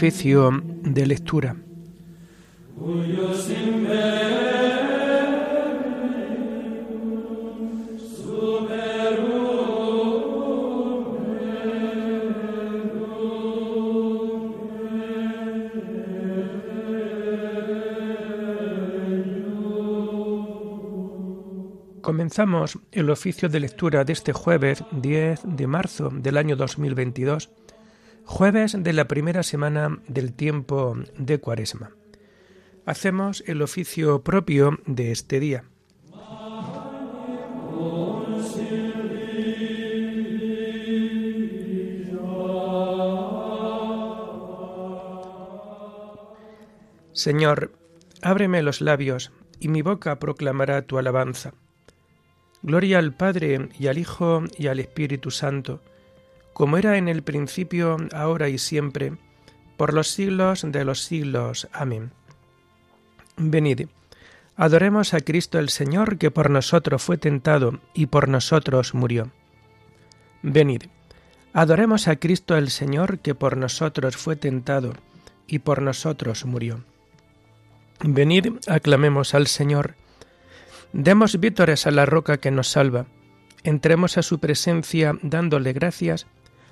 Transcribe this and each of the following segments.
Oficio de lectura. Comenzamos el oficio de lectura de este jueves 10 de marzo del año 2022 Jueves de la primera semana del tiempo de Cuaresma. Hacemos el oficio propio de este día. Señor, ábreme los labios, y mi boca proclamará tu alabanza. Gloria al Padre y al Hijo y al Espíritu Santo como era en el principio, ahora y siempre, por los siglos de los siglos. Amén. Venid, adoremos a Cristo el Señor, que por nosotros fue tentado y por nosotros murió. Venid, adoremos a Cristo el Señor, que por nosotros fue tentado y por nosotros murió. Venid, aclamemos al Señor, demos vítores a la roca que nos salva, entremos a su presencia dándole gracias,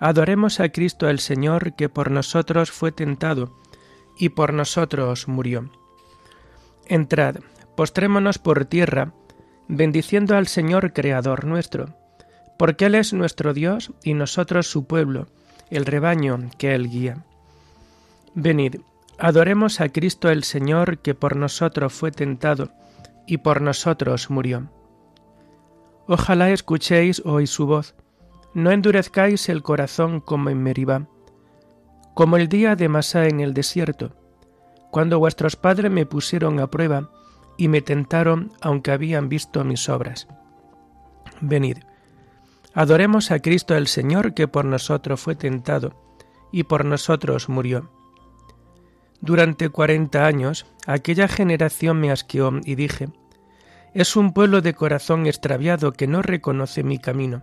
Adoremos a Cristo el Señor que por nosotros fue tentado y por nosotros murió. Entrad, postrémonos por tierra, bendiciendo al Señor Creador nuestro, porque Él es nuestro Dios y nosotros su pueblo, el rebaño que Él guía. Venid, adoremos a Cristo el Señor que por nosotros fue tentado y por nosotros murió. Ojalá escuchéis hoy su voz, no endurezcáis el corazón como en Meribá, como el día de Masá en el desierto, cuando vuestros padres me pusieron a prueba y me tentaron aunque habían visto mis obras. Venid, adoremos a Cristo el Señor que por nosotros fue tentado y por nosotros murió. Durante cuarenta años aquella generación me asqueó y dije, es un pueblo de corazón extraviado que no reconoce mi camino.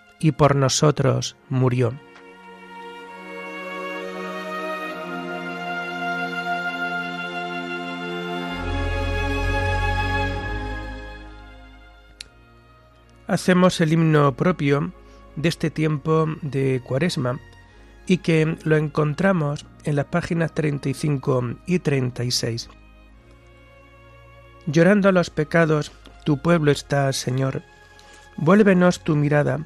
y por nosotros murió. Hacemos el himno propio de este tiempo de Cuaresma y que lo encontramos en las páginas 35 y 36. Llorando a los pecados, tu pueblo está, Señor. Vuélvenos tu mirada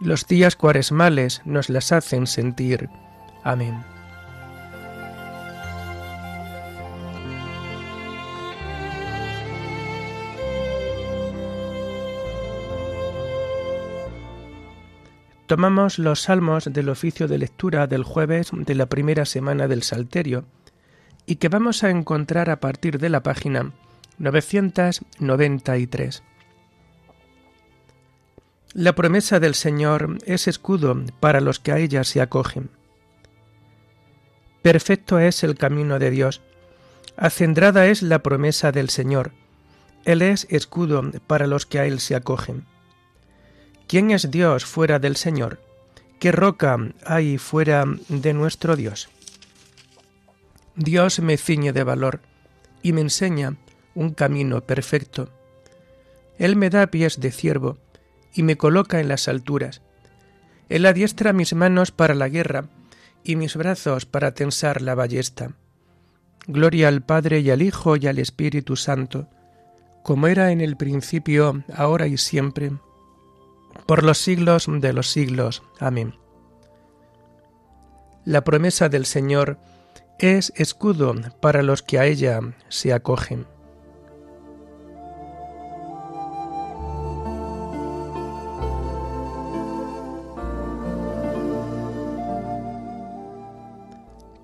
los días cuaresmales nos las hacen sentir. Amén. Tomamos los salmos del oficio de lectura del jueves de la primera semana del Salterio y que vamos a encontrar a partir de la página 993. La promesa del Señor es escudo para los que a ella se acogen. Perfecto es el camino de Dios, acendrada es la promesa del Señor, Él es escudo para los que a Él se acogen. ¿Quién es Dios fuera del Señor? ¿Qué roca hay fuera de nuestro Dios? Dios me ciñe de valor y me enseña un camino perfecto. Él me da pies de ciervo y me coloca en las alturas. Él adiestra mis manos para la guerra y mis brazos para tensar la ballesta. Gloria al Padre y al Hijo y al Espíritu Santo, como era en el principio, ahora y siempre, por los siglos de los siglos. Amén. La promesa del Señor es escudo para los que a ella se acogen.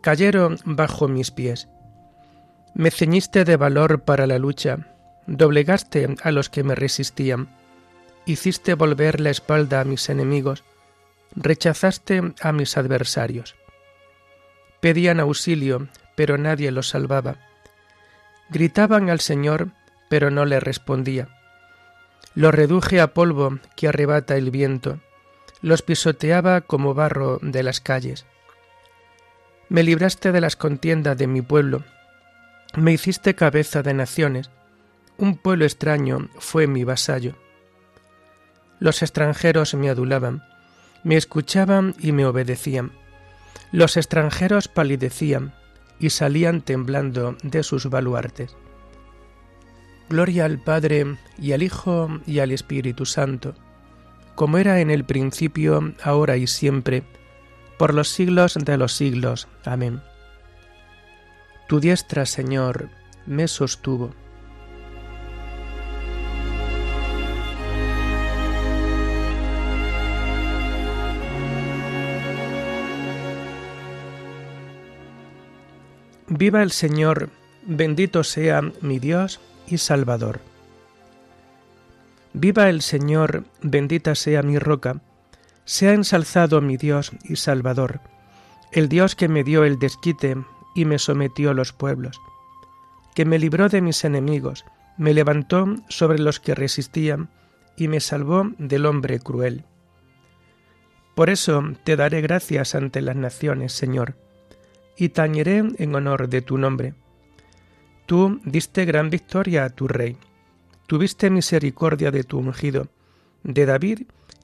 cayeron bajo mis pies. Me ceñiste de valor para la lucha, doblegaste a los que me resistían, hiciste volver la espalda a mis enemigos, rechazaste a mis adversarios. Pedían auxilio, pero nadie los salvaba. Gritaban al Señor, pero no le respondía. Los reduje a polvo que arrebata el viento, los pisoteaba como barro de las calles. Me libraste de las contiendas de mi pueblo, me hiciste cabeza de naciones, un pueblo extraño fue mi vasallo. Los extranjeros me adulaban, me escuchaban y me obedecían. Los extranjeros palidecían y salían temblando de sus baluartes. Gloria al Padre y al Hijo y al Espíritu Santo, como era en el principio, ahora y siempre, por los siglos de los siglos. Amén. Tu diestra, Señor, me sostuvo. Viva el Señor, bendito sea mi Dios y Salvador. Viva el Señor, bendita sea mi roca sea ensalzado mi Dios y Salvador, el Dios que me dio el desquite y me sometió los pueblos, que me libró de mis enemigos, me levantó sobre los que resistían y me salvó del hombre cruel. Por eso te daré gracias ante las naciones, Señor, y tañeré en honor de tu nombre. Tú diste gran victoria a tu rey, tuviste misericordia de tu ungido, de David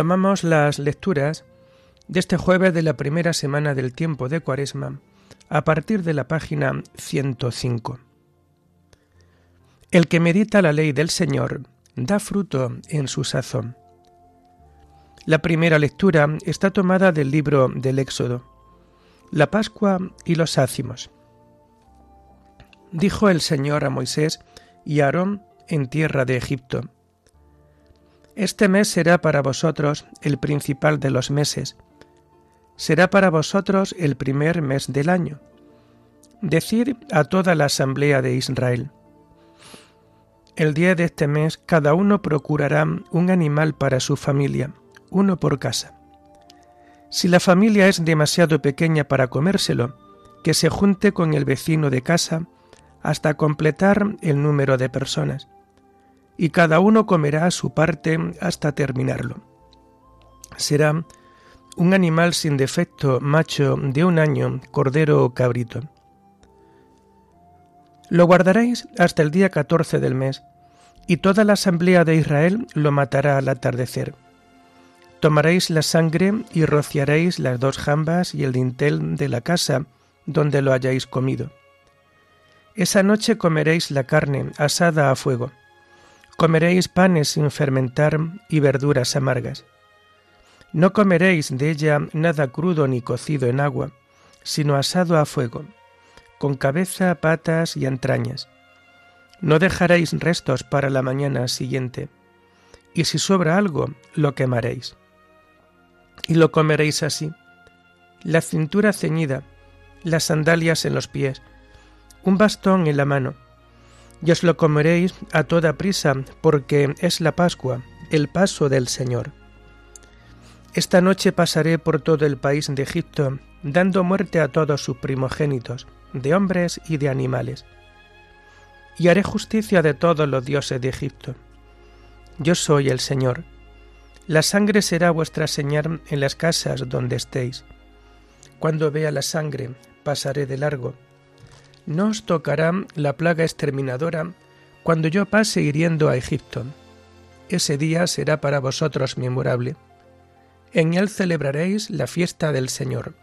Tomamos las lecturas de este jueves de la primera semana del tiempo de Cuaresma a partir de la página 105. El que medita la ley del Señor da fruto en su sazón. La primera lectura está tomada del libro del Éxodo, la Pascua y los ácimos. Dijo el Señor a Moisés y a Aarón en tierra de Egipto, este mes será para vosotros el principal de los meses. Será para vosotros el primer mes del año. Decir a toda la asamblea de Israel. El día de este mes cada uno procurará un animal para su familia, uno por casa. Si la familia es demasiado pequeña para comérselo, que se junte con el vecino de casa hasta completar el número de personas y cada uno comerá su parte hasta terminarlo. Será un animal sin defecto, macho de un año, cordero o cabrito. Lo guardaréis hasta el día catorce del mes, y toda la asamblea de Israel lo matará al atardecer. Tomaréis la sangre y rociaréis las dos jambas y el dintel de la casa donde lo hayáis comido. Esa noche comeréis la carne asada a fuego. Comeréis panes sin fermentar y verduras amargas. No comeréis de ella nada crudo ni cocido en agua, sino asado a fuego con cabeza, patas y entrañas. No dejaréis restos para la mañana siguiente, y si sobra algo, lo quemaréis. Y lo comeréis así, la cintura ceñida, las sandalias en los pies, un bastón en la mano, y os lo comeréis a toda prisa, porque es la Pascua, el paso del Señor. Esta noche pasaré por todo el país de Egipto, dando muerte a todos sus primogénitos, de hombres y de animales. Y haré justicia de todos los dioses de Egipto. Yo soy el Señor. La sangre será vuestra señal en las casas donde estéis. Cuando vea la sangre, pasaré de largo. No os tocará la plaga exterminadora cuando yo pase hiriendo a Egipto. Ese día será para vosotros memorable. En él celebraréis la fiesta del Señor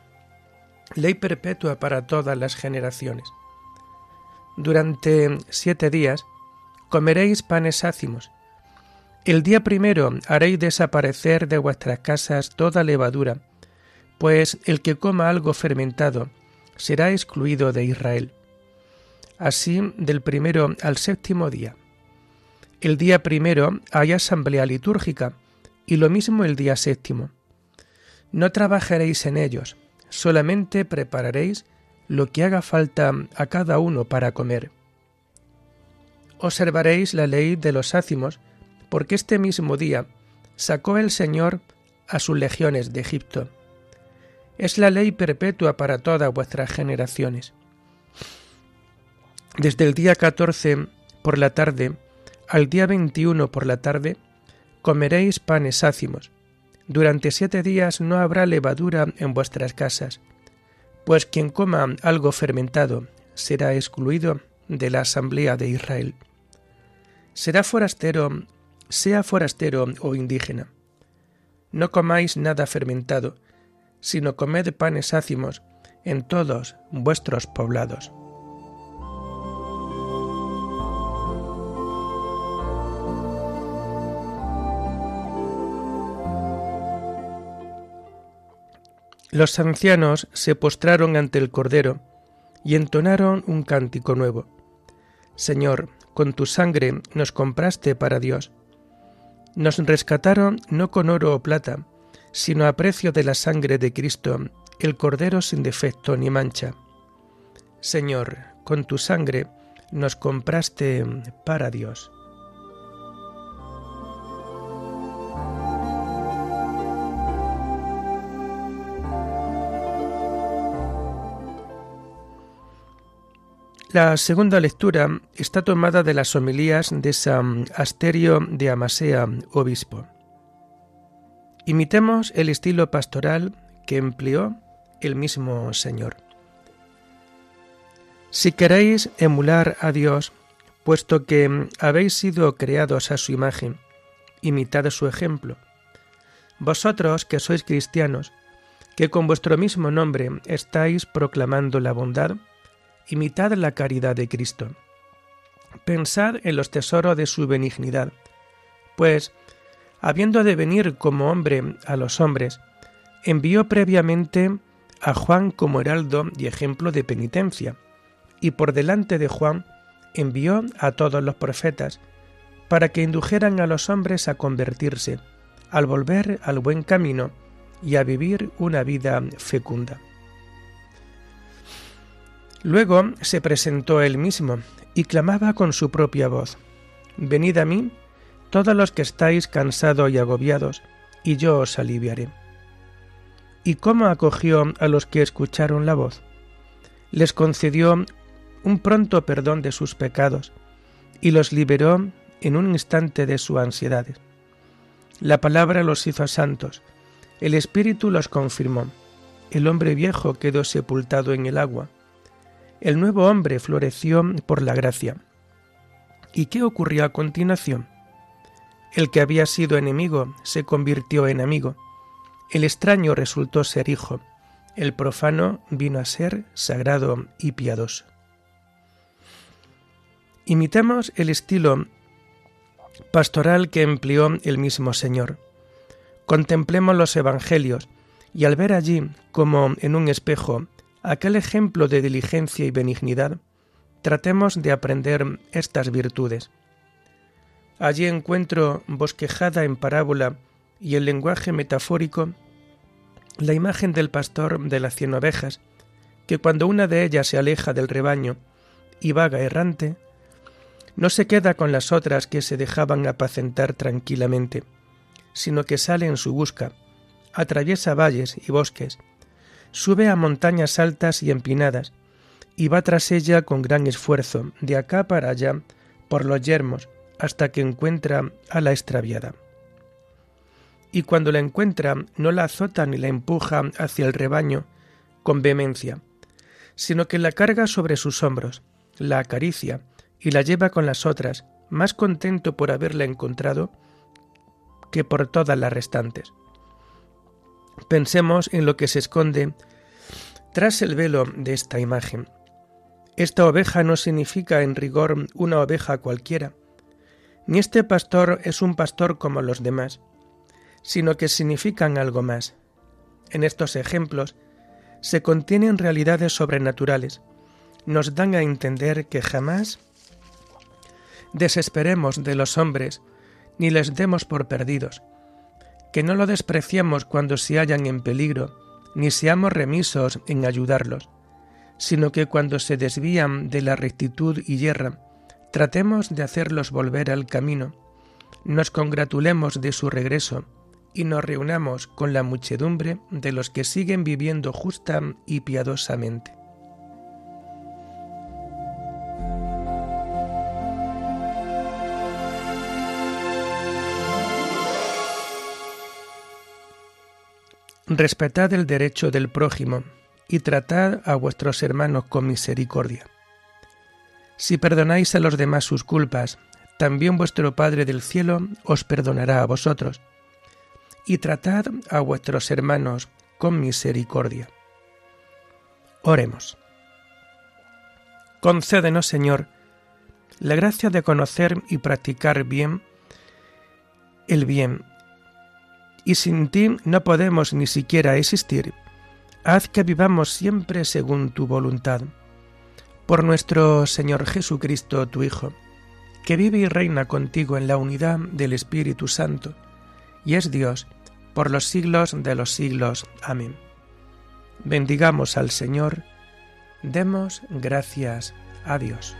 ley perpetua para todas las generaciones. Durante siete días comeréis panes ácimos. El día primero haréis desaparecer de vuestras casas toda levadura, pues el que coma algo fermentado será excluido de Israel. Así del primero al séptimo día. El día primero hay asamblea litúrgica y lo mismo el día séptimo. No trabajaréis en ellos, solamente prepararéis lo que haga falta a cada uno para comer. Observaréis la ley de los ácimos, porque este mismo día sacó el Señor a sus legiones de Egipto. Es la ley perpetua para todas vuestras generaciones. Desde el día 14 por la tarde al día 21 por la tarde comeréis panes ácimos, durante siete días no habrá levadura en vuestras casas, pues quien coma algo fermentado será excluido de la asamblea de Israel. Será forastero, sea forastero o indígena. No comáis nada fermentado, sino comed panes ácimos en todos vuestros poblados. Los ancianos se postraron ante el Cordero y entonaron un cántico nuevo. Señor, con tu sangre nos compraste para Dios. Nos rescataron no con oro o plata, sino a precio de la sangre de Cristo, el Cordero sin defecto ni mancha. Señor, con tu sangre nos compraste para Dios. La segunda lectura está tomada de las homilías de San Asterio de Amasea, obispo. Imitemos el estilo pastoral que empleó el mismo Señor. Si queréis emular a Dios, puesto que habéis sido creados a su imagen, imitad su ejemplo. Vosotros que sois cristianos, que con vuestro mismo nombre estáis proclamando la bondad, imitad la caridad de Cristo. Pensad en los tesoros de su benignidad, pues, habiendo de venir como hombre a los hombres, envió previamente a Juan como heraldo y ejemplo de penitencia, y por delante de Juan envió a todos los profetas, para que indujeran a los hombres a convertirse, al volver al buen camino y a vivir una vida fecunda. Luego se presentó él mismo y clamaba con su propia voz, Venid a mí, todos los que estáis cansados y agobiados, y yo os aliviaré. ¿Y cómo acogió a los que escucharon la voz? Les concedió un pronto perdón de sus pecados y los liberó en un instante de su ansiedad. La palabra los hizo santos, el Espíritu los confirmó, el hombre viejo quedó sepultado en el agua, El nuevo hombre floreció por la gracia. ¿Y qué ocurrió a continuación? El que había sido enemigo se convirtió en amigo. El extraño resultó ser hijo. El profano vino a ser sagrado y piadoso. Imitamos el estilo pastoral que empleó el mismo Señor. Contemplemos los Evangelios y al ver allí, como en un espejo, aquel ejemplo de diligencia y benignidad, tratemos de aprender estas virtudes. Allí encuentro bosquejada en parábola y el lenguaje metafórico la imagen del pastor de las cien ovejas, que cuando una de ellas se aleja del rebaño y vaga errante, no se queda con las otras que se dejaban apacentar tranquilamente, sino que sale en su busca, atraviesa valles y bosques, sube a montañas altas y empinadas, y va tras ella con gran esfuerzo, de acá para allá, por los yermos, hasta que encuentra a la extraviada. Y cuando la encuentra, no la azota ni la empuja hacia el rebaño con vehemencia, sino que la carga sobre sus hombros, la acaricia y la lleva con las otras, más contento por haberla encontrado que por todas las restantes. Pensemos en lo que se esconde tras el velo de esta imagen. Esta oveja no significa en rigor una oveja cualquiera, ni este pastor es un pastor como los demás, sino que significan algo más. En estos ejemplos se contienen realidades sobrenaturales. Nos dan a entender que jamás desesperemos de los hombres, ni les demos por perdidos, que no lo despreciemos cuando se hallan en peligro, ni seamos remisos en ayudarlos, sino que cuando se desvían de la rectitud y yerran, Tratemos de hacerlos volver al camino, nos congratulemos de su regreso y nos reunamos con la muchedumbre de los que siguen viviendo justa y piadosamente. Respetad el derecho del prójimo y tratad a vuestros hermanos con misericordia. Si perdonáis a los demás sus culpas, también vuestro Padre del cielo os perdonará a vosotros. Y tratad a vuestros hermanos con misericordia. Oremos. Concédenos, Señor, la gracia de conocer y practicar bien el bien. Y sin ti no podemos ni siquiera existir. Haz que vivamos siempre según tu voluntad por nuestro Señor Jesucristo, tu Hijo, que vive y reina contigo en la unidad del Espíritu Santo, y es Dios por los siglos de los siglos. Amén. Bendigamos al Señor, demos gracias a Dios.